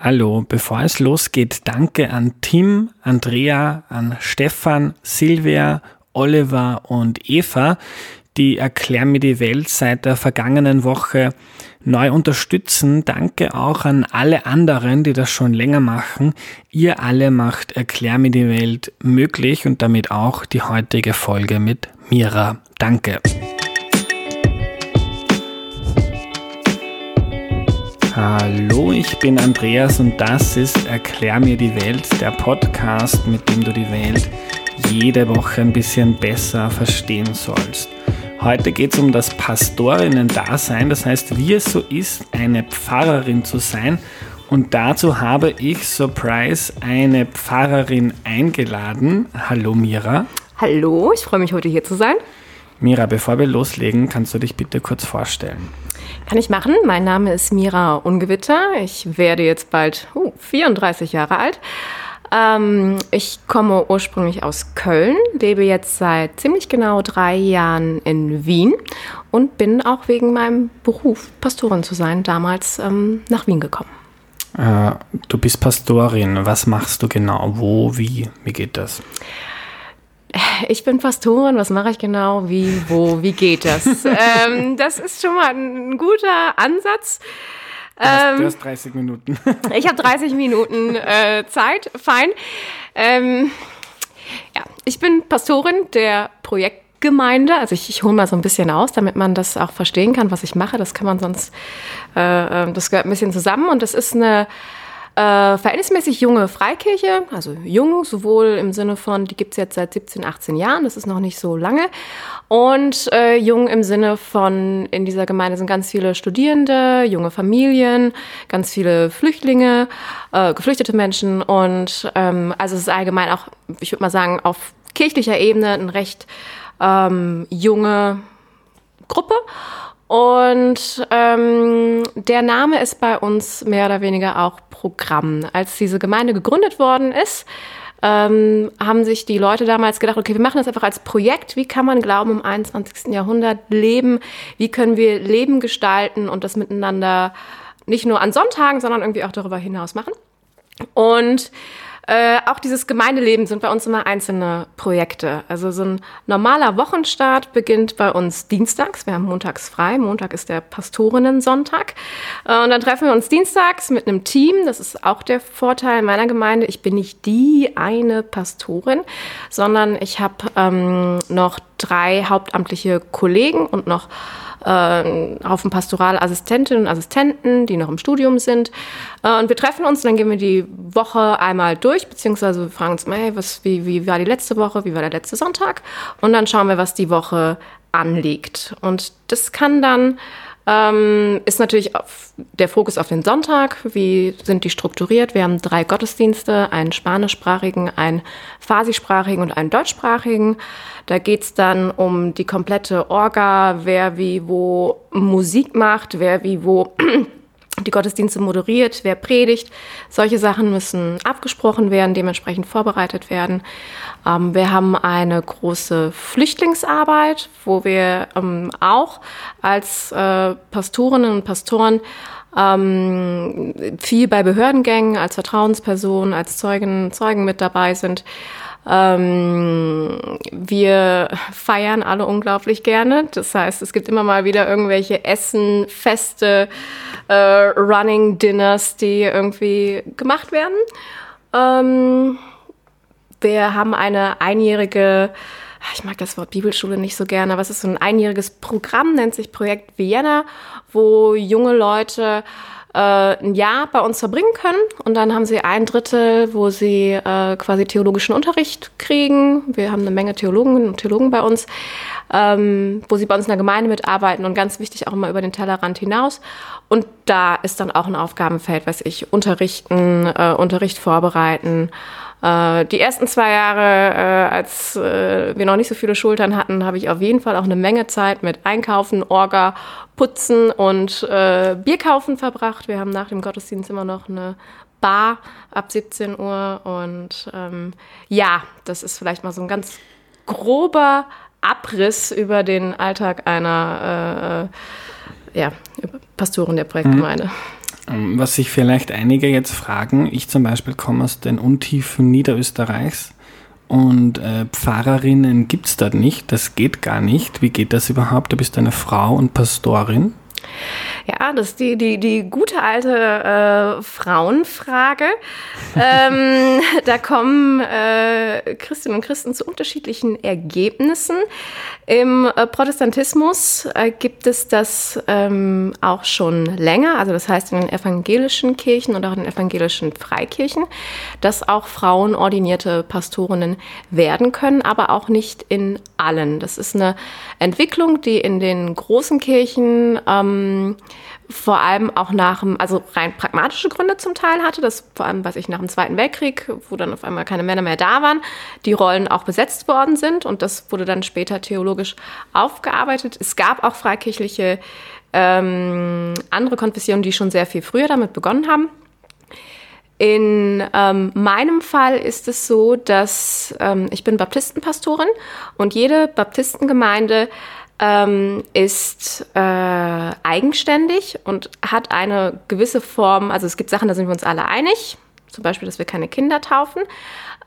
Hallo, bevor es losgeht, danke an Tim, Andrea, an Stefan, Silvia, Oliver und Eva, die Erklär mir die Welt seit der vergangenen Woche neu unterstützen. Danke auch an alle anderen, die das schon länger machen. Ihr alle macht Erklär mir die Welt möglich und damit auch die heutige Folge mit Mira. Danke. Hallo, ich bin Andreas und das ist Erklär mir die Welt, der Podcast, mit dem du die Welt jede Woche ein bisschen besser verstehen sollst. Heute geht es um das Pastorinnen-Dasein, das heißt, wie es so ist, eine Pfarrerin zu sein. Und dazu habe ich, Surprise, eine Pfarrerin eingeladen. Hallo Mira. Hallo, ich freue mich heute hier zu sein. Mira, bevor wir loslegen, kannst du dich bitte kurz vorstellen? Kann ich machen. Mein Name ist Mira Ungewitter. Ich werde jetzt bald uh, 34 Jahre alt. Ähm, ich komme ursprünglich aus Köln, lebe jetzt seit ziemlich genau drei Jahren in Wien und bin auch wegen meinem Beruf, Pastorin zu sein, damals ähm, nach Wien gekommen. Äh, du bist Pastorin. Was machst du genau? Wo, wie? Wie geht das? Ich bin Pastorin, was mache ich genau? Wie, wo, wie geht das? ähm, das ist schon mal ein guter Ansatz. Du hast, du ähm, hast 30 Minuten. ich habe 30 Minuten äh, Zeit, fein. Ähm, ja, ich bin Pastorin der Projektgemeinde. Also ich, ich hole mal so ein bisschen aus, damit man das auch verstehen kann, was ich mache. Das kann man sonst, äh, äh das gehört ein bisschen zusammen. Und das ist eine äh, verhältnismäßig junge Freikirche, also jung, sowohl im Sinne von, die gibt es jetzt seit 17, 18 Jahren, das ist noch nicht so lange. Und äh, jung im Sinne von, in dieser Gemeinde sind ganz viele Studierende, junge Familien, ganz viele Flüchtlinge, äh, geflüchtete Menschen. Und ähm, also es ist allgemein auch, ich würde mal sagen, auf kirchlicher Ebene eine recht ähm, junge Gruppe. Und ähm, der Name ist bei uns mehr oder weniger auch Programm. Als diese Gemeinde gegründet worden ist, ähm, haben sich die Leute damals gedacht, okay, wir machen das einfach als Projekt. Wie kann man Glauben im 21. Jahrhundert leben? Wie können wir Leben gestalten und das miteinander nicht nur an Sonntagen, sondern irgendwie auch darüber hinaus machen? Und äh, auch dieses Gemeindeleben sind bei uns immer einzelne Projekte. Also so ein normaler Wochenstart beginnt bei uns dienstags. Wir haben montags frei. Montag ist der Pastorinnen-Sonntag. Äh, und dann treffen wir uns dienstags mit einem Team. Das ist auch der Vorteil meiner Gemeinde. Ich bin nicht die eine Pastorin, sondern ich habe ähm, noch drei hauptamtliche Kollegen und noch äh, Haufen Pastoralassistentinnen und Assistenten, die noch im Studium sind. Äh, und wir treffen uns, dann gehen wir die Woche einmal durch, beziehungsweise wir fragen uns hey, was, wie, wie war die letzte Woche, wie war der letzte Sonntag? Und dann schauen wir, was die Woche anliegt. Und das kann dann ähm, ist natürlich der Fokus auf den Sonntag. Wie sind die strukturiert? Wir haben drei Gottesdienste, einen spanischsprachigen, einen farsischsprachigen und einen deutschsprachigen. Da geht's dann um die komplette Orga, wer wie wo Musik macht, wer wie wo die Gottesdienste moderiert, wer predigt. Solche Sachen müssen abgesprochen werden, dementsprechend vorbereitet werden. Ähm, wir haben eine große Flüchtlingsarbeit, wo wir ähm, auch als äh, Pastorinnen und Pastoren ähm, viel bei Behördengängen, als Vertrauenspersonen, als Zeugen, Zeugen mit dabei sind. Ähm, wir feiern alle unglaublich gerne. Das heißt, es gibt immer mal wieder irgendwelche Essen, Feste, äh, Running Dinners, die irgendwie gemacht werden. Ähm, wir haben eine einjährige ich mag das Wort Bibelschule nicht so gerne, aber es ist so ein einjähriges Programm, nennt sich Projekt Vienna, wo junge Leute äh, ein Jahr bei uns verbringen können und dann haben sie ein Drittel, wo sie äh, quasi theologischen Unterricht kriegen. Wir haben eine Menge Theologen und Theologen bei uns, ähm, wo sie bei uns in der Gemeinde mitarbeiten und ganz wichtig auch immer über den Tellerrand hinaus. Und da ist dann auch ein Aufgabenfeld, was ich unterrichten, äh, Unterricht vorbereiten. Äh, die ersten zwei Jahre, äh, als äh, wir noch nicht so viele Schultern hatten, habe ich auf jeden Fall auch eine Menge Zeit mit Einkaufen, Orga, Putzen und Bierkaufen verbracht. Wir haben nach dem Gottesdienst immer noch eine Bar ab 17 Uhr. Und ähm, ja, das ist vielleicht mal so ein ganz grober Abriss über den Alltag einer äh, ja, Pastorin der Projektgemeinde. Mhm. Ähm, was sich vielleicht einige jetzt fragen, ich zum Beispiel komme aus den Untiefen Niederösterreichs und äh, Pfarrerinnen gibt es dort nicht, das geht gar nicht. Wie geht das überhaupt? Du bist eine Frau und Pastorin. Ja, das ist die, die, die gute alte äh, Frauenfrage. ähm, da kommen äh, Christinnen und Christen zu unterschiedlichen Ergebnissen. Im äh, Protestantismus äh, gibt es das ähm, auch schon länger, also das heißt in den evangelischen Kirchen und auch in den evangelischen Freikirchen, dass auch Frauen ordinierte Pastorinnen werden können, aber auch nicht in allen. Das ist eine Entwicklung, die in den großen Kirchen ähm, vor allem auch nach dem, also rein pragmatische Gründe zum Teil hatte, das vor allem, weiß ich, nach dem Zweiten Weltkrieg, wo dann auf einmal keine Männer mehr da waren, die Rollen auch besetzt worden sind und das wurde dann später theologisch aufgearbeitet. Es gab auch freikirchliche ähm, andere Konfessionen, die schon sehr viel früher damit begonnen haben. In ähm, meinem Fall ist es so, dass ähm, ich bin Baptistenpastorin und jede Baptistengemeinde ähm, ist äh, eigenständig und hat eine gewisse Form, also es gibt Sachen, da sind wir uns alle einig, zum Beispiel, dass wir keine Kinder taufen,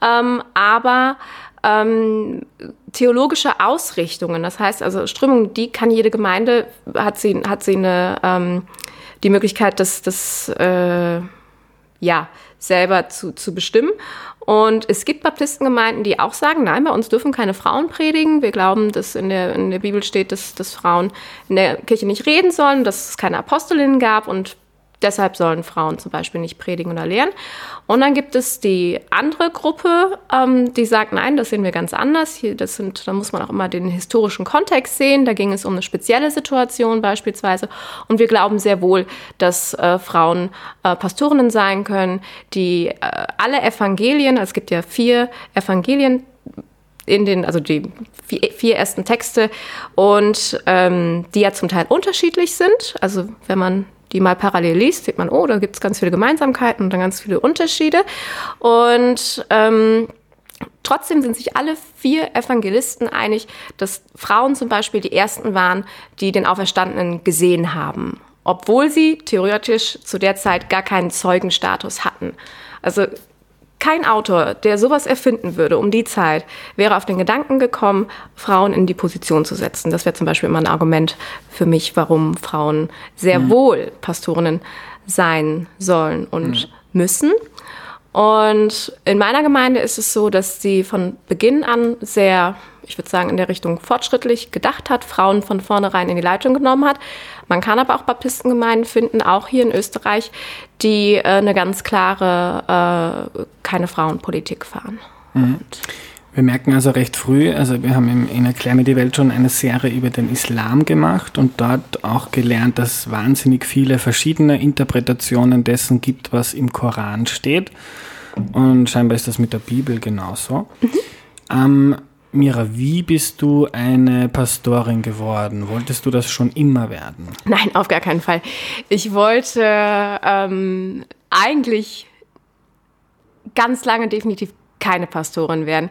ähm, aber ähm, theologische Ausrichtungen, das heißt also Strömungen, die kann jede Gemeinde, hat sie, hat sie eine, ähm, die Möglichkeit, das, das äh, ja, selber zu, zu bestimmen. Und es gibt Baptistengemeinden, die auch sagen, nein, bei uns dürfen keine Frauen predigen. Wir glauben, dass in der, in der Bibel steht, dass, dass Frauen in der Kirche nicht reden sollen, dass es keine Apostolinnen gab und Deshalb sollen Frauen zum Beispiel nicht predigen oder lehren. Und dann gibt es die andere Gruppe, ähm, die sagt, nein, das sehen wir ganz anders. Hier, das sind, da muss man auch immer den historischen Kontext sehen. Da ging es um eine spezielle Situation beispielsweise. Und wir glauben sehr wohl, dass äh, Frauen äh, Pastorinnen sein können, die äh, alle Evangelien, also es gibt ja vier Evangelien, in den, also die vier, ersten Texte und ähm, die ja zum Teil unterschiedlich sind. Also wenn man die mal parallel liest, sieht man, oh, da gibt es ganz viele Gemeinsamkeiten und dann ganz viele Unterschiede. Und ähm, Trotzdem sind sich alle vier Evangelisten einig, dass Frauen zum Beispiel die ersten waren, die den Auferstandenen gesehen haben, obwohl sie theoretisch zu der Zeit gar keinen Zeugenstatus hatten. Also kein Autor, der sowas erfinden würde um die Zeit, wäre auf den Gedanken gekommen, Frauen in die Position zu setzen. Das wäre zum Beispiel immer ein Argument für mich, warum Frauen sehr mhm. wohl Pastorinnen sein sollen und mhm. müssen. Und in meiner Gemeinde ist es so, dass sie von Beginn an sehr, ich würde sagen, in der Richtung fortschrittlich gedacht hat, Frauen von vornherein in die Leitung genommen hat. Man kann aber auch Baptistengemeinden finden, auch hier in Österreich, die äh, eine ganz klare, äh, keine Frauenpolitik fahren. Mhm. Wir merken also recht früh, also wir haben in Erklär mir die Welt schon eine Serie über den Islam gemacht und dort auch gelernt, dass es wahnsinnig viele verschiedene Interpretationen dessen gibt, was im Koran steht. Und scheinbar ist das mit der Bibel genauso. Mhm. Ähm, Mira, wie bist du eine Pastorin geworden? Wolltest du das schon immer werden? Nein, auf gar keinen Fall. Ich wollte ähm, eigentlich ganz lange definitiv keine Pastorin werden.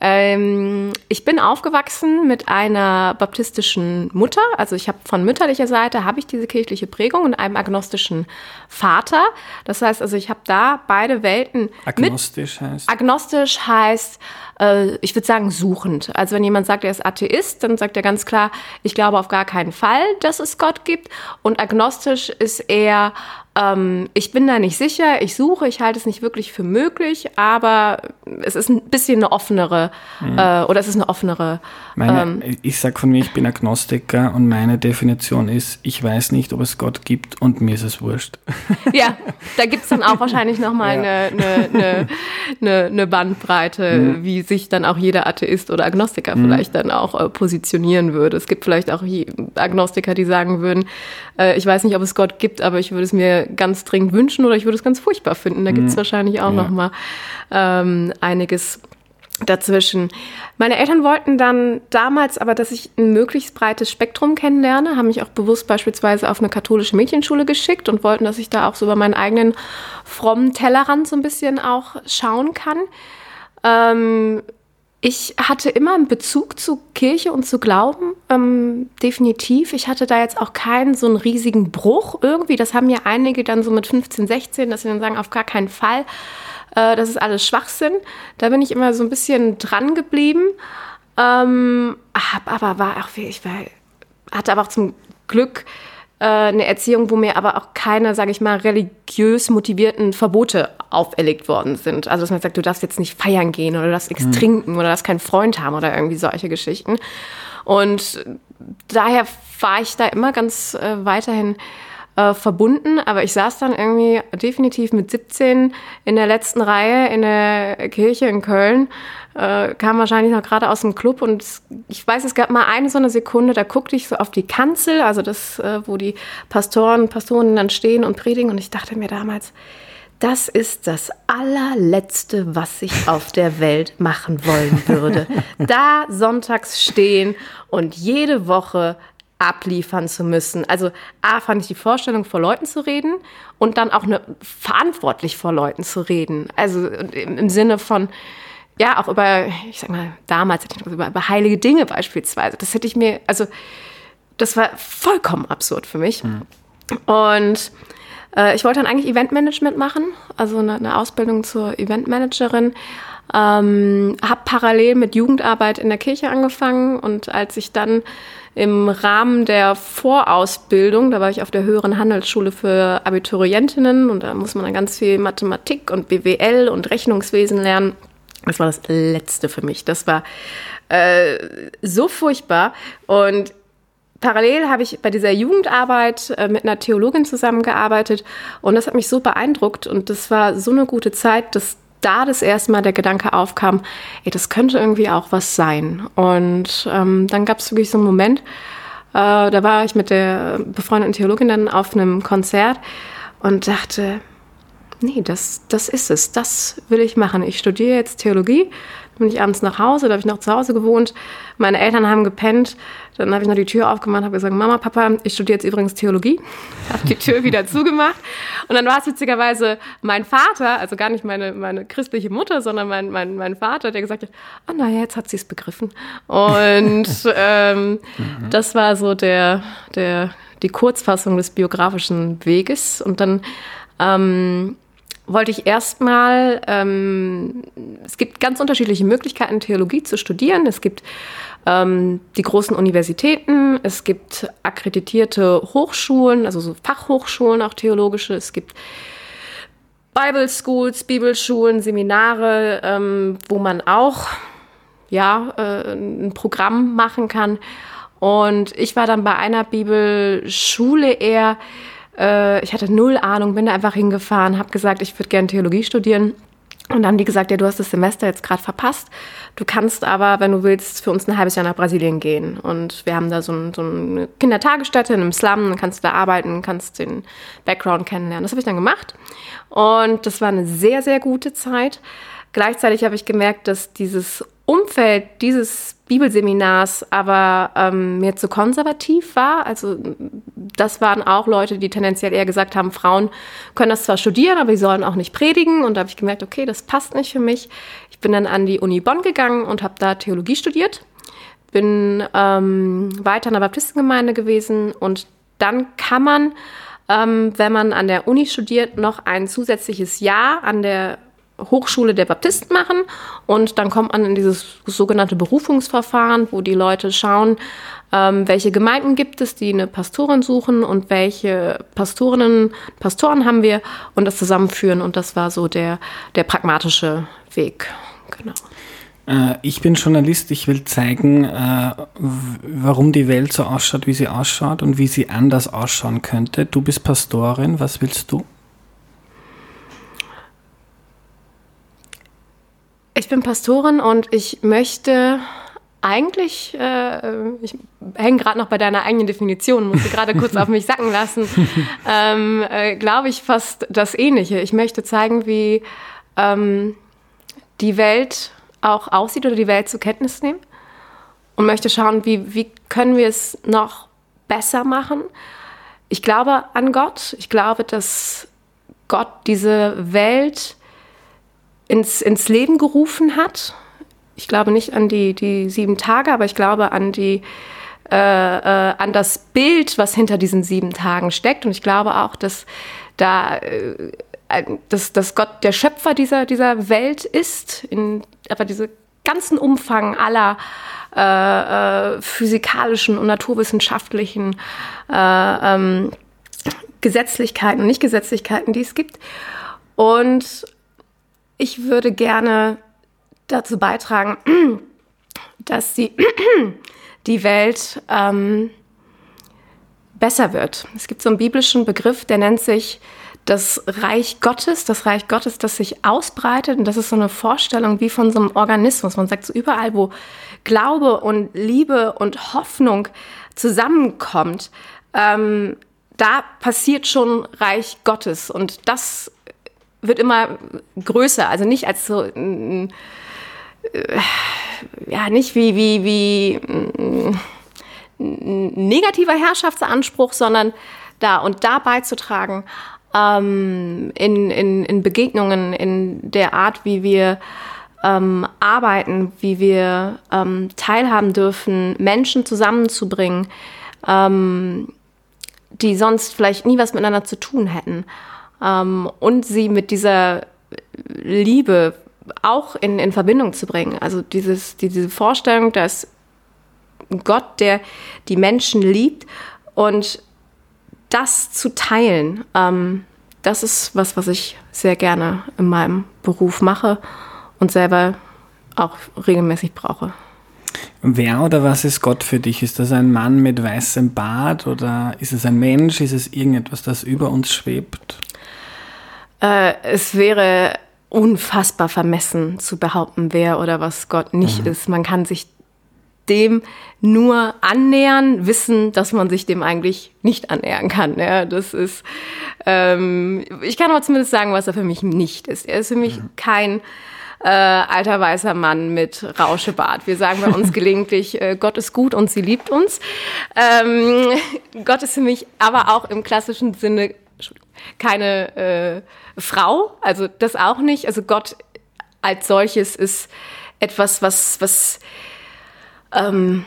Ähm, ich bin aufgewachsen mit einer baptistischen Mutter, also ich habe von mütterlicher Seite habe ich diese kirchliche Prägung und einem agnostischen Vater. Das heißt, also ich habe da beide Welten. Agnostisch mit. heißt? Agnostisch heißt, äh, ich würde sagen suchend. Also wenn jemand sagt, er ist Atheist, dann sagt er ganz klar, ich glaube auf gar keinen Fall, dass es Gott gibt. Und agnostisch ist eher ähm, ich bin da nicht sicher, ich suche, ich halte es nicht wirklich für möglich, aber es ist ein bisschen eine offenere, mhm. äh, oder es ist eine offenere. Meine, ähm, ich sage von mir, ich bin Agnostiker und meine Definition ist, ich weiß nicht, ob es Gott gibt und mir ist es wurscht. Ja, da gibt es dann auch wahrscheinlich nochmal ja. eine, eine, eine, eine, Bandbreite, mhm. wie sich dann auch jeder Atheist oder Agnostiker mhm. vielleicht dann auch äh, positionieren würde. Es gibt vielleicht auch Agnostiker, die sagen würden, äh, ich weiß nicht, ob es Gott gibt, aber ich würde es mir ganz dringend wünschen oder ich würde es ganz furchtbar finden. Da gibt es mhm. wahrscheinlich auch ja. noch mal ähm, einiges dazwischen. Meine Eltern wollten dann damals aber, dass ich ein möglichst breites Spektrum kennenlerne, haben mich auch bewusst beispielsweise auf eine katholische Mädchenschule geschickt und wollten, dass ich da auch so über meinen eigenen frommen Tellerrand so ein bisschen auch schauen kann. Ähm, Ich hatte immer einen Bezug zu Kirche und zu Glauben, ähm, definitiv. Ich hatte da jetzt auch keinen so einen riesigen Bruch irgendwie. Das haben ja einige dann so mit 15, 16, dass sie dann sagen, auf gar keinen Fall, äh, das ist alles Schwachsinn. Da bin ich immer so ein bisschen dran geblieben. Ähm, hab aber war auch, ich war, hatte aber auch zum Glück äh, eine Erziehung, wo mir aber auch keine, sage ich mal, religiös motivierten Verbote auferlegt worden sind. Also dass man sagt, du darfst jetzt nicht feiern gehen oder du darfst nichts mhm. trinken oder du darfst keinen Freund haben oder irgendwie solche Geschichten. Und daher war ich da immer ganz äh, weiterhin äh, verbunden, aber ich saß dann irgendwie definitiv mit 17 in der letzten Reihe in der Kirche in Köln, äh, kam wahrscheinlich noch gerade aus dem Club und ich weiß, es gab mal eine so eine Sekunde, da guckte ich so auf die Kanzel, also das, äh, wo die Pastoren, Pastoren dann stehen und predigen und ich dachte mir damals, das ist das allerletzte, was ich auf der Welt machen wollen würde. Da sonntags stehen und jede Woche abliefern zu müssen. Also A, fand ich die Vorstellung, vor Leuten zu reden und dann auch eine, verantwortlich vor Leuten zu reden. Also im, im Sinne von, ja, auch über, ich sag mal, damals über, über heilige Dinge beispielsweise. Das hätte ich mir, also das war vollkommen absurd für mich. Mhm. Und äh, ich wollte dann eigentlich Eventmanagement machen, also eine, eine Ausbildung zur Eventmanagerin. Ähm, habe parallel mit Jugendarbeit in der Kirche angefangen und als ich dann im Rahmen der Vorausbildung, da war ich auf der höheren Handelsschule für Abiturientinnen und da muss man dann ganz viel Mathematik und BWL und Rechnungswesen lernen. Das war das Letzte für mich. Das war äh, so furchtbar und Parallel habe ich bei dieser Jugendarbeit äh, mit einer Theologin zusammengearbeitet und das hat mich so beeindruckt und das war so eine gute Zeit, dass da das erste Mal der Gedanke aufkam, ey, das könnte irgendwie auch was sein. Und ähm, dann gab es wirklich so einen Moment, äh, da war ich mit der befreundeten Theologin dann auf einem Konzert und dachte, nee, das, das ist es, das will ich machen. Ich studiere jetzt Theologie bin ich abends nach Hause, da habe ich noch zu Hause gewohnt. Meine Eltern haben gepennt. Dann habe ich noch die Tür aufgemacht, habe gesagt, Mama, Papa, ich studiere jetzt übrigens Theologie. Habe die Tür wieder zugemacht. Und dann war es witzigerweise mein Vater, also gar nicht meine, meine christliche Mutter, sondern mein, mein, mein Vater, der gesagt hat, oh naja, jetzt hat sie es begriffen. Und ähm, mhm. das war so der, der, die Kurzfassung des biografischen Weges. Und dann ähm, wollte ich erstmal, ähm, es gibt ganz unterschiedliche Möglichkeiten, Theologie zu studieren. Es gibt ähm, die großen Universitäten, es gibt akkreditierte Hochschulen, also so Fachhochschulen, auch theologische. Es gibt Bible Schools, Bibelschulen, Seminare, ähm, wo man auch ja, äh, ein Programm machen kann. Und ich war dann bei einer Bibelschule eher äh, ich hatte null Ahnung, bin da einfach hingefahren, habe gesagt, ich würde gerne Theologie studieren. Und dann haben die gesagt, ja, du hast das Semester jetzt gerade verpasst. Du kannst aber, wenn du willst, für uns ein halbes Jahr nach Brasilien gehen. Und wir haben da so, ein, so eine Kindertagesstätte in einem Slum, dann kannst du da arbeiten, kannst den Background kennenlernen. Das habe ich dann gemacht. Und das war eine sehr, sehr gute Zeit. Gleichzeitig habe ich gemerkt, dass dieses Umfeld dieses Bibelseminars aber ähm, mir zu konservativ war. Also das waren auch Leute, die tendenziell eher gesagt haben, Frauen können das zwar studieren, aber sie sollen auch nicht predigen. Und da habe ich gemerkt, okay, das passt nicht für mich. Ich bin dann an die Uni Bonn gegangen und habe da Theologie studiert. Bin ähm, weiter in der Baptistengemeinde gewesen und dann kann man, ähm, wenn man an der Uni studiert, noch ein zusätzliches Jahr an der Hochschule der Baptisten machen und dann kommt man in dieses sogenannte Berufungsverfahren, wo die Leute schauen, ähm, welche Gemeinden gibt es, die eine Pastorin suchen und welche Pastorinnen, Pastoren haben wir und das zusammenführen und das war so der, der pragmatische Weg. Genau. Äh, ich bin Journalist, ich will zeigen, äh, warum die Welt so ausschaut, wie sie ausschaut und wie sie anders ausschauen könnte. Du bist Pastorin, was willst du? Ich bin Pastorin und ich möchte eigentlich, äh, ich hänge gerade noch bei deiner eigenen Definition, musste gerade kurz auf mich sacken lassen, ähm, äh, glaube ich fast das Ähnliche. Ich möchte zeigen, wie ähm, die Welt auch aussieht oder die Welt zur Kenntnis nehmen und möchte schauen, wie, wie können wir es noch besser machen. Ich glaube an Gott. Ich glaube, dass Gott diese Welt ins, ins Leben gerufen hat. ich glaube nicht an die, die sieben Tage, aber ich glaube an die, äh, äh, an das Bild, was hinter diesen sieben Tagen steckt. Und ich glaube auch, dass da, äh, dass, dass Gott der Schöpfer dieser, dieser Welt ist, in, aber diese ganzen Umfang aller äh, äh, physikalischen und naturwissenschaftlichen äh, ähm, Gesetzlichkeiten und Nichtgesetzlichkeiten, die es gibt. Und ich würde gerne dazu beitragen, dass die, die Welt ähm, besser wird. Es gibt so einen biblischen Begriff, der nennt sich das Reich Gottes, das Reich Gottes, das sich ausbreitet. Und das ist so eine Vorstellung wie von so einem Organismus. Man sagt so überall, wo Glaube und Liebe und Hoffnung zusammenkommt, ähm, da passiert schon Reich Gottes. Und das wird immer größer. Also nicht als so, äh, ja, nicht wie, wie, wie ein negativer Herrschaftsanspruch, sondern da und da beizutragen ähm, in, in, in Begegnungen, in der Art, wie wir ähm, arbeiten, wie wir ähm, teilhaben dürfen, Menschen zusammenzubringen, ähm, die sonst vielleicht nie was miteinander zu tun hätten. Ähm, und sie mit dieser Liebe auch in, in Verbindung zu bringen. Also dieses, diese Vorstellung, dass Gott, der die Menschen liebt und das zu teilen, ähm, das ist was, was ich sehr gerne in meinem Beruf mache und selber auch regelmäßig brauche. Wer oder was ist Gott für dich? Ist das ein Mann mit weißem Bart oder ist es ein Mensch? Ist es irgendetwas, das über uns schwebt? Äh, es wäre unfassbar vermessen zu behaupten, wer oder was Gott nicht mhm. ist. Man kann sich dem nur annähern, wissen, dass man sich dem eigentlich nicht annähern kann. Ja, das ist, ähm, ich kann aber zumindest sagen, was er für mich nicht ist. Er ist für mich mhm. kein äh, alter weißer Mann mit Rauschebart. Wir sagen bei uns gelegentlich, äh, Gott ist gut und sie liebt uns. Ähm, Gott ist für mich aber auch im klassischen Sinne keine äh, Frau, also das auch nicht. Also Gott als solches ist etwas, was, was ähm,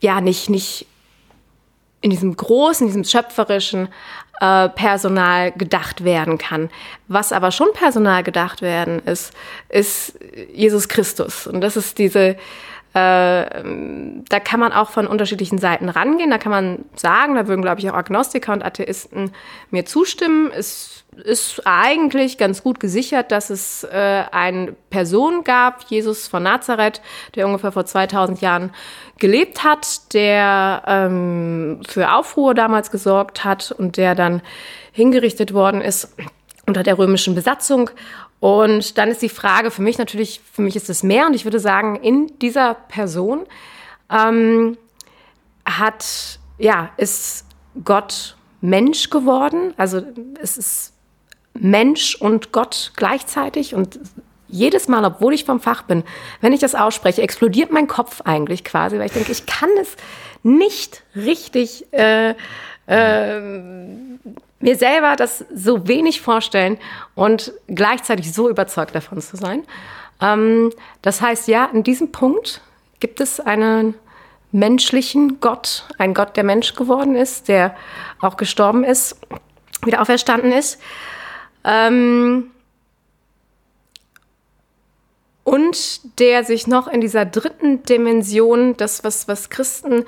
ja nicht, nicht in diesem großen, diesem schöpferischen äh, Personal gedacht werden kann. Was aber schon Personal gedacht werden ist, ist Jesus Christus. Und das ist diese, da kann man auch von unterschiedlichen Seiten rangehen. Da kann man sagen, da würden, glaube ich, auch Agnostiker und Atheisten mir zustimmen. Es ist eigentlich ganz gut gesichert, dass es äh, eine Person gab, Jesus von Nazareth, der ungefähr vor 2000 Jahren gelebt hat, der ähm, für Aufruhr damals gesorgt hat und der dann hingerichtet worden ist unter der römischen Besatzung. Und dann ist die Frage für mich natürlich, für mich ist es mehr und ich würde sagen, in dieser Person ähm, hat, ja, ist Gott Mensch geworden. Also es ist Mensch und Gott gleichzeitig und jedes Mal, obwohl ich vom Fach bin, wenn ich das ausspreche, explodiert mein Kopf eigentlich quasi, weil ich denke, ich kann es nicht richtig äh, äh, mir selber das so wenig vorstellen und gleichzeitig so überzeugt davon zu sein. Ähm, das heißt, ja, in diesem Punkt gibt es einen menschlichen Gott, ein Gott, der Mensch geworden ist, der auch gestorben ist, wieder auferstanden ist. Ähm, und der sich noch in dieser dritten Dimension, das, was, was Christen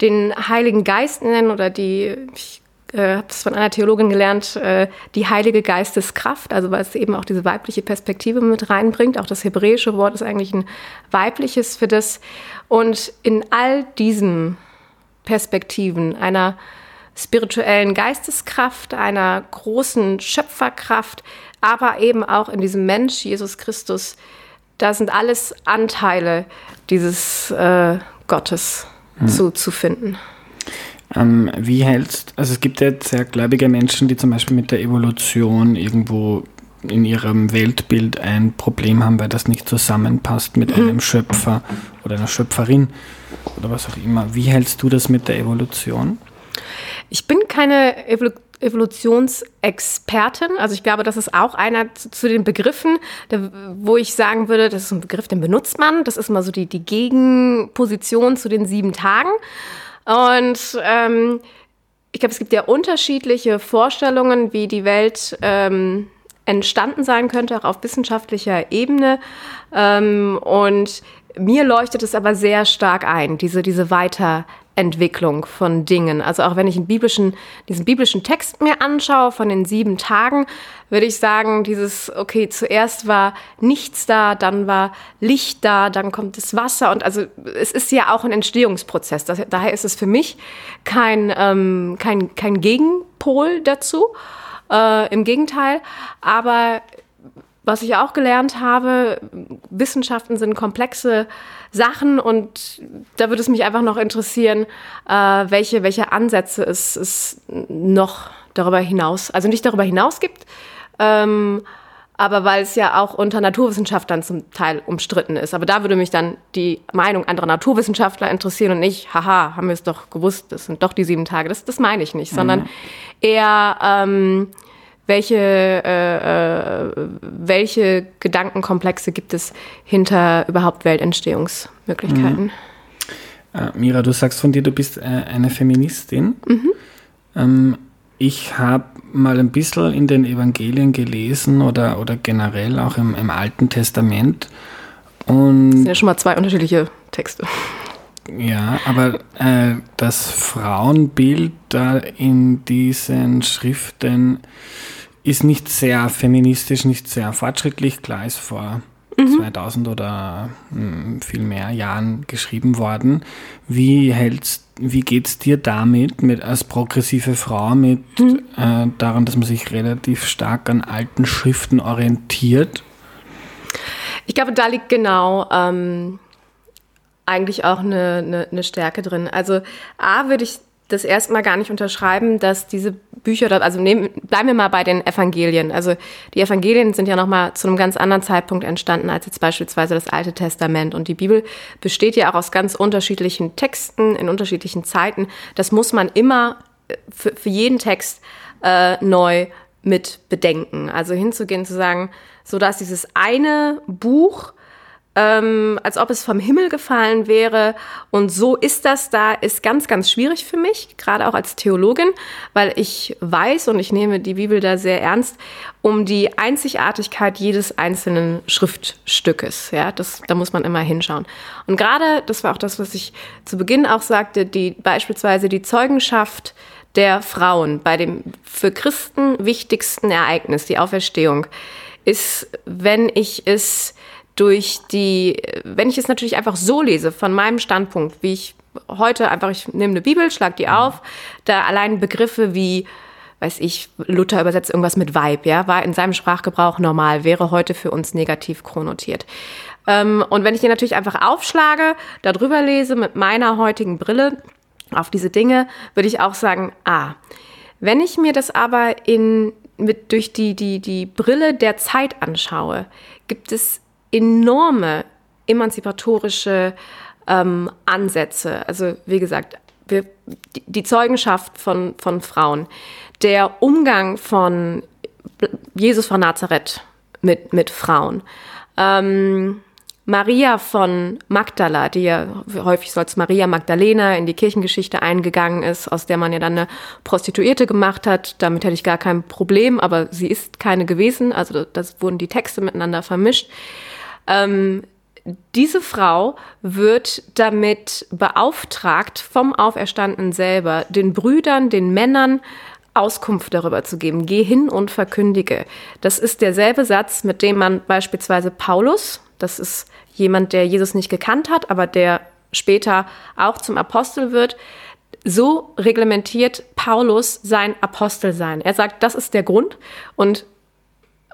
den Heiligen Geist nennen oder die, ich äh, habe es von einer Theologin gelernt, äh, die Heilige Geisteskraft, also weil es eben auch diese weibliche Perspektive mit reinbringt. Auch das hebräische Wort ist eigentlich ein weibliches für das. Und in all diesen Perspektiven einer spirituellen Geisteskraft, einer großen Schöpferkraft, aber eben auch in diesem Mensch, Jesus Christus. Da sind alles Anteile dieses äh, Gottes mhm. zu, zu finden. Ähm, wie hältst, also es gibt ja sehr gläubige Menschen, die zum Beispiel mit der Evolution irgendwo in ihrem Weltbild ein Problem haben, weil das nicht zusammenpasst mit mhm. einem Schöpfer oder einer Schöpferin oder was auch immer. Wie hältst du das mit der Evolution? Ich bin keine Evolu Evolutionsexpertin. Also ich glaube, das ist auch einer zu, zu den Begriffen, der, wo ich sagen würde, das ist ein Begriff, den benutzt man. Das ist mal so die, die Gegenposition zu den sieben Tagen. Und ähm, ich glaube, es gibt ja unterschiedliche Vorstellungen, wie die Welt ähm, entstanden sein könnte, auch auf wissenschaftlicher Ebene. Ähm, und mir leuchtet es aber sehr stark ein, diese, diese Weiterentwicklung von Dingen. Also auch wenn ich einen biblischen, diesen biblischen Text mir anschaue von den sieben Tagen, würde ich sagen, dieses, okay, zuerst war nichts da, dann war Licht da, dann kommt das Wasser und also es ist ja auch ein Entstehungsprozess. Das, daher ist es für mich kein, ähm, kein, kein Gegenpol dazu. Äh, Im Gegenteil, aber was ich auch gelernt habe, Wissenschaften sind komplexe Sachen und da würde es mich einfach noch interessieren, äh, welche, welche Ansätze es, es noch darüber hinaus, also nicht darüber hinaus gibt, ähm, aber weil es ja auch unter Naturwissenschaftlern zum Teil umstritten ist. Aber da würde mich dann die Meinung anderer Naturwissenschaftler interessieren und nicht, haha, haben wir es doch gewusst, das sind doch die sieben Tage. Das, das meine ich nicht, mhm. sondern eher, ähm, welche, äh, äh, welche Gedankenkomplexe gibt es hinter überhaupt Weltentstehungsmöglichkeiten? Mhm. Äh, Mira, du sagst von dir, du bist äh, eine Feministin. Mhm. Ähm, ich habe mal ein bisschen in den Evangelien gelesen oder, oder generell auch im, im Alten Testament. Und das sind ja schon mal zwei unterschiedliche Texte. Ja, aber äh, das Frauenbild da in diesen Schriften ist nicht sehr feministisch, nicht sehr fortschrittlich. Klar ist vor mhm. 2000 oder mh, hm, viel mehr Jahren geschrieben worden. Wie hältst, wie geht's dir damit, mit als progressive Frau, mit mhm. äh, daran, dass man sich relativ stark an alten Schriften orientiert? Ich glaube, da liegt genau ähm, eigentlich auch eine, eine, eine Stärke drin. Also A würde ich das erstmal gar nicht unterschreiben, dass diese Bücher also nehmen, bleiben wir mal bei den Evangelien. Also die Evangelien sind ja nochmal zu einem ganz anderen Zeitpunkt entstanden als jetzt beispielsweise das Alte Testament. Und die Bibel besteht ja auch aus ganz unterschiedlichen Texten in unterschiedlichen Zeiten. Das muss man immer äh, für, für jeden Text äh, neu mit bedenken. Also hinzugehen, zu sagen, so dass dieses eine Buch ähm, als ob es vom Himmel gefallen wäre. Und so ist das da, ist ganz, ganz schwierig für mich, gerade auch als Theologin, weil ich weiß und ich nehme die Bibel da sehr ernst, um die Einzigartigkeit jedes einzelnen Schriftstückes. Ja, das, da muss man immer hinschauen. Und gerade, das war auch das, was ich zu Beginn auch sagte, die, beispielsweise die Zeugenschaft der Frauen bei dem für Christen wichtigsten Ereignis, die Auferstehung, ist, wenn ich es durch die, wenn ich es natürlich einfach so lese, von meinem Standpunkt, wie ich heute einfach, ich nehme eine Bibel, schlag die auf, da allein Begriffe wie, weiß ich, Luther übersetzt irgendwas mit Weib, ja, war in seinem Sprachgebrauch normal, wäre heute für uns negativ chronotiert. Ähm, und wenn ich die natürlich einfach aufschlage, darüber lese mit meiner heutigen Brille auf diese Dinge, würde ich auch sagen, ah, wenn ich mir das aber in, mit, durch die, die, die Brille der Zeit anschaue, gibt es enorme emanzipatorische ähm, Ansätze. Also wie gesagt, wir, die Zeugenschaft von, von Frauen, der Umgang von Jesus von Nazareth mit, mit Frauen. Ähm, Maria von Magdala, die ja häufig so als Maria Magdalena in die Kirchengeschichte eingegangen ist, aus der man ja dann eine Prostituierte gemacht hat. Damit hätte ich gar kein Problem, aber sie ist keine gewesen. Also das wurden die Texte miteinander vermischt. Ähm, diese Frau wird damit beauftragt, vom Auferstandenen selber, den Brüdern, den Männern Auskunft darüber zu geben. Geh hin und verkündige. Das ist derselbe Satz, mit dem man beispielsweise Paulus, das ist jemand, der Jesus nicht gekannt hat, aber der später auch zum Apostel wird, so reglementiert Paulus sein Apostelsein. Er sagt, das ist der Grund und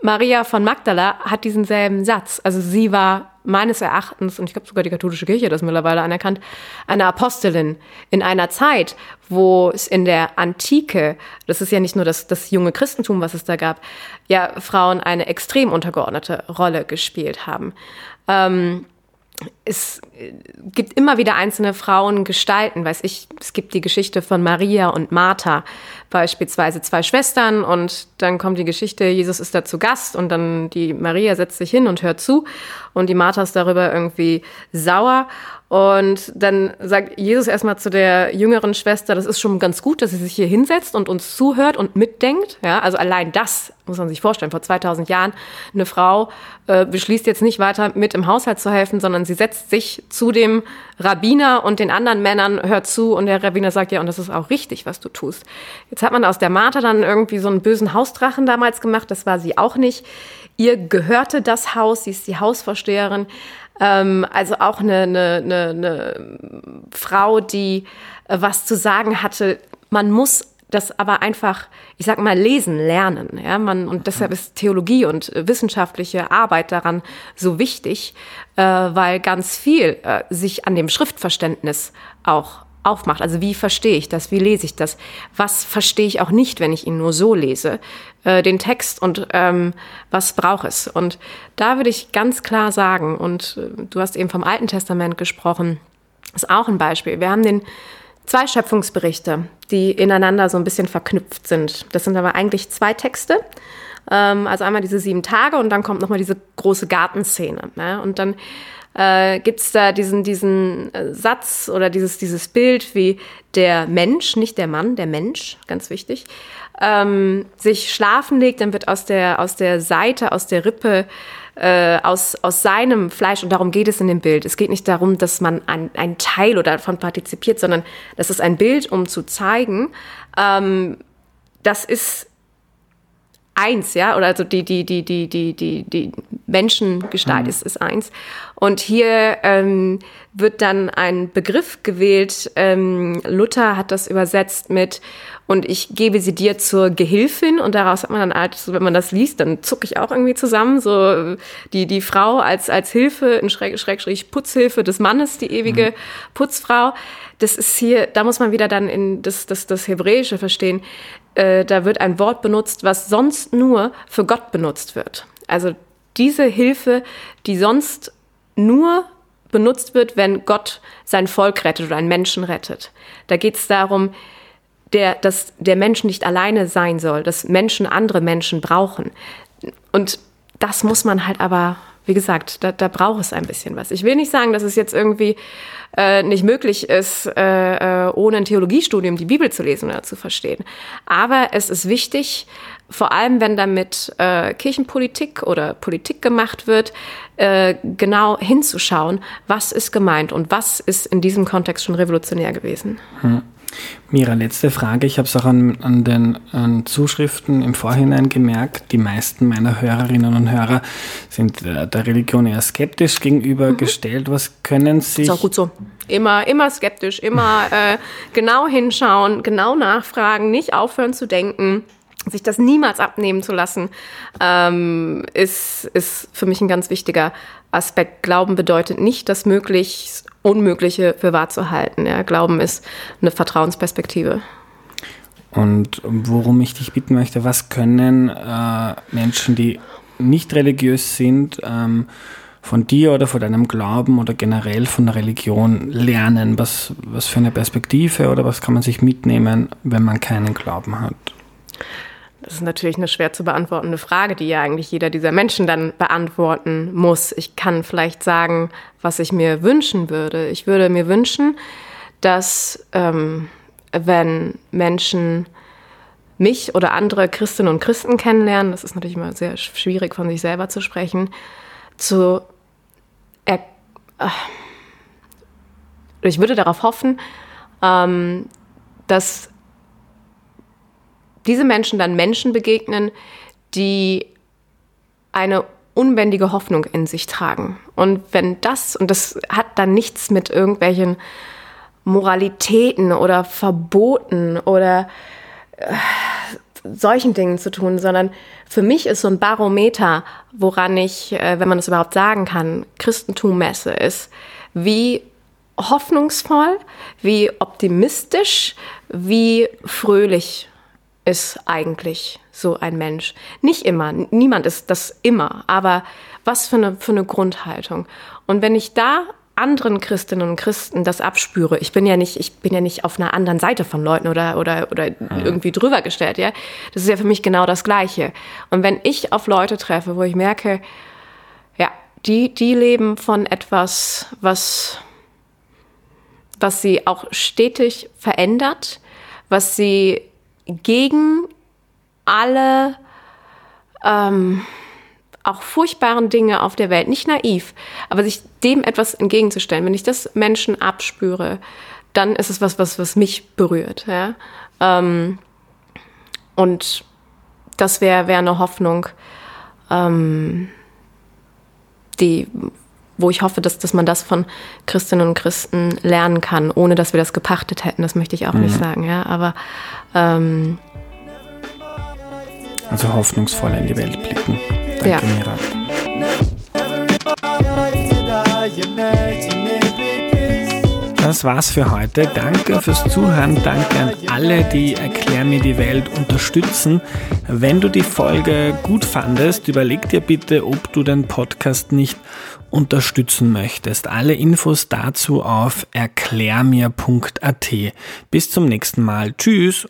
Maria von Magdala hat diesen selben Satz. Also sie war meines Erachtens, und ich glaube sogar die katholische Kirche hat das mittlerweile anerkannt, eine Apostelin in einer Zeit, wo es in der Antike, das ist ja nicht nur das, das junge Christentum, was es da gab, ja Frauen eine extrem untergeordnete Rolle gespielt haben. Ähm, es äh, gibt immer wieder einzelne Frauen Gestalten, weiß ich, es gibt die Geschichte von Maria und Martha, beispielsweise zwei Schwestern und dann kommt die Geschichte, Jesus ist da zu Gast und dann die Maria setzt sich hin und hört zu und die Martha ist darüber irgendwie sauer und dann sagt Jesus erstmal zu der jüngeren Schwester, das ist schon ganz gut, dass sie sich hier hinsetzt und uns zuhört und mitdenkt. Ja, also allein das muss man sich vorstellen. Vor 2000 Jahren eine Frau äh, beschließt jetzt nicht weiter mit im Haushalt zu helfen, sondern sie setzt sich zu dem Rabbiner und den anderen Männern, hört zu und der Rabbiner sagt, ja, und das ist auch richtig, was du tust. Jetzt hat man aus der Martha dann irgendwie so einen bösen Hausdrachen damals gemacht. Das war sie auch nicht. Ihr gehörte das Haus, sie ist die Hausvorsteherin. Ähm, also auch eine, eine, eine, eine Frau, die äh, was zu sagen hatte. Man muss das aber einfach, ich sag mal, lesen lernen. Ja, man, und deshalb ist Theologie und wissenschaftliche Arbeit daran so wichtig, äh, weil ganz viel äh, sich an dem Schriftverständnis auch aufmacht. Also wie verstehe ich das? Wie lese ich das? Was verstehe ich auch nicht, wenn ich ihn nur so lese? Äh, den Text und ähm, was braucht es? Und da würde ich ganz klar sagen, und äh, du hast eben vom Alten Testament gesprochen, ist auch ein Beispiel. Wir haben den zwei Schöpfungsberichte, die ineinander so ein bisschen verknüpft sind. Das sind aber eigentlich zwei Texte. Ähm, also einmal diese sieben Tage und dann kommt nochmal diese große Gartenszene. Ne? Und dann äh, gibt es da diesen, diesen äh, Satz oder dieses, dieses Bild, wie der Mensch, nicht der Mann, der Mensch, ganz wichtig, ähm, sich schlafen legt, dann wird aus der, aus der Seite, aus der Rippe, äh, aus, aus seinem Fleisch, und darum geht es in dem Bild. Es geht nicht darum, dass man ein, ein Teil oder davon partizipiert, sondern das ist ein Bild, um zu zeigen, ähm, das ist eins, ja, oder also die, die, die, die, die, die, die Menschengestalt mhm. ist, ist eins. Und hier ähm, wird dann ein Begriff gewählt, ähm, Luther hat das übersetzt mit, und ich gebe sie dir zur Gehilfin, und daraus hat man dann halt, so, wenn man das liest, dann zucke ich auch irgendwie zusammen, so die, die Frau als, als Hilfe, in Schräg, Schrägstrich Putzhilfe des Mannes, die ewige mhm. Putzfrau. Das ist hier, da muss man wieder dann in das, das, das Hebräische verstehen. Äh, da wird ein Wort benutzt, was sonst nur für Gott benutzt wird. Also diese Hilfe, die sonst nur benutzt wird, wenn Gott sein Volk rettet oder einen Menschen rettet. Da geht es darum, der, dass der Mensch nicht alleine sein soll, dass Menschen andere Menschen brauchen. Und das muss man halt aber, wie gesagt, da, da braucht es ein bisschen was. Ich will nicht sagen, dass es jetzt irgendwie äh, nicht möglich ist, äh, äh, ohne ein Theologiestudium die Bibel zu lesen oder zu verstehen. Aber es ist wichtig, vor allem wenn damit äh, Kirchenpolitik oder Politik gemacht wird, äh, genau hinzuschauen, was ist gemeint und was ist in diesem Kontext schon revolutionär gewesen. Hm. Mira, letzte Frage. Ich habe es auch an, an den an Zuschriften im Vorhinein gemerkt. Die meisten meiner Hörerinnen und Hörer sind der, der Religion eher skeptisch gegenübergestellt. Mhm. Was können Sie. Ist auch gut so. Immer, immer skeptisch, immer äh, genau hinschauen, genau nachfragen, nicht aufhören zu denken sich das niemals abnehmen zu lassen, ähm, ist, ist für mich ein ganz wichtiger Aspekt. Glauben bedeutet nicht, das möglichst Unmögliche für wahr zu halten. Ja. Glauben ist eine Vertrauensperspektive. Und worum ich dich bitten möchte, was können äh, Menschen, die nicht religiös sind, ähm, von dir oder von deinem Glauben oder generell von der Religion lernen? Was, was für eine Perspektive oder was kann man sich mitnehmen, wenn man keinen Glauben hat? Das ist natürlich eine schwer zu beantwortende Frage, die ja eigentlich jeder dieser Menschen dann beantworten muss. Ich kann vielleicht sagen, was ich mir wünschen würde. Ich würde mir wünschen, dass ähm, wenn Menschen mich oder andere Christinnen und Christen kennenlernen, das ist natürlich immer sehr schwierig von sich selber zu sprechen, zu er, äh, ich würde darauf hoffen, ähm, dass diese Menschen dann Menschen begegnen, die eine unbändige Hoffnung in sich tragen. Und wenn das, und das hat dann nichts mit irgendwelchen Moralitäten oder Verboten oder äh, solchen Dingen zu tun, sondern für mich ist so ein Barometer, woran ich, äh, wenn man das überhaupt sagen kann, Christentum messe, ist, wie hoffnungsvoll, wie optimistisch, wie fröhlich ist eigentlich so ein Mensch? Nicht immer, niemand ist das immer, aber was für eine, für eine Grundhaltung. Und wenn ich da anderen Christinnen und Christen das abspüre, ich bin ja nicht, ich bin ja nicht auf einer anderen Seite von Leuten oder, oder, oder mhm. irgendwie drüber gestellt, ja. Das ist ja für mich genau das Gleiche. Und wenn ich auf Leute treffe, wo ich merke, ja, die, die leben von etwas, was, was sie auch stetig verändert, was sie gegen alle ähm, auch furchtbaren Dinge auf der Welt, nicht naiv, aber sich dem etwas entgegenzustellen, wenn ich das Menschen abspüre, dann ist es was, was, was mich berührt. Ja? Ähm, und das wäre wär eine Hoffnung, ähm, die, wo ich hoffe, dass, dass man das von Christinnen und Christen lernen kann, ohne dass wir das gepachtet hätten. Das möchte ich auch mhm. nicht sagen. Ja? Aber ähm, also hoffnungsvoll in die Welt blicken. Danke, ja. Mira. Das war's für heute. Danke fürs Zuhören. Danke an alle, die Erklär mir die Welt unterstützen. Wenn du die Folge gut fandest, überleg dir bitte, ob du den Podcast nicht unterstützen möchtest. Alle Infos dazu auf erklärmir.at. Bis zum nächsten Mal. Tschüss.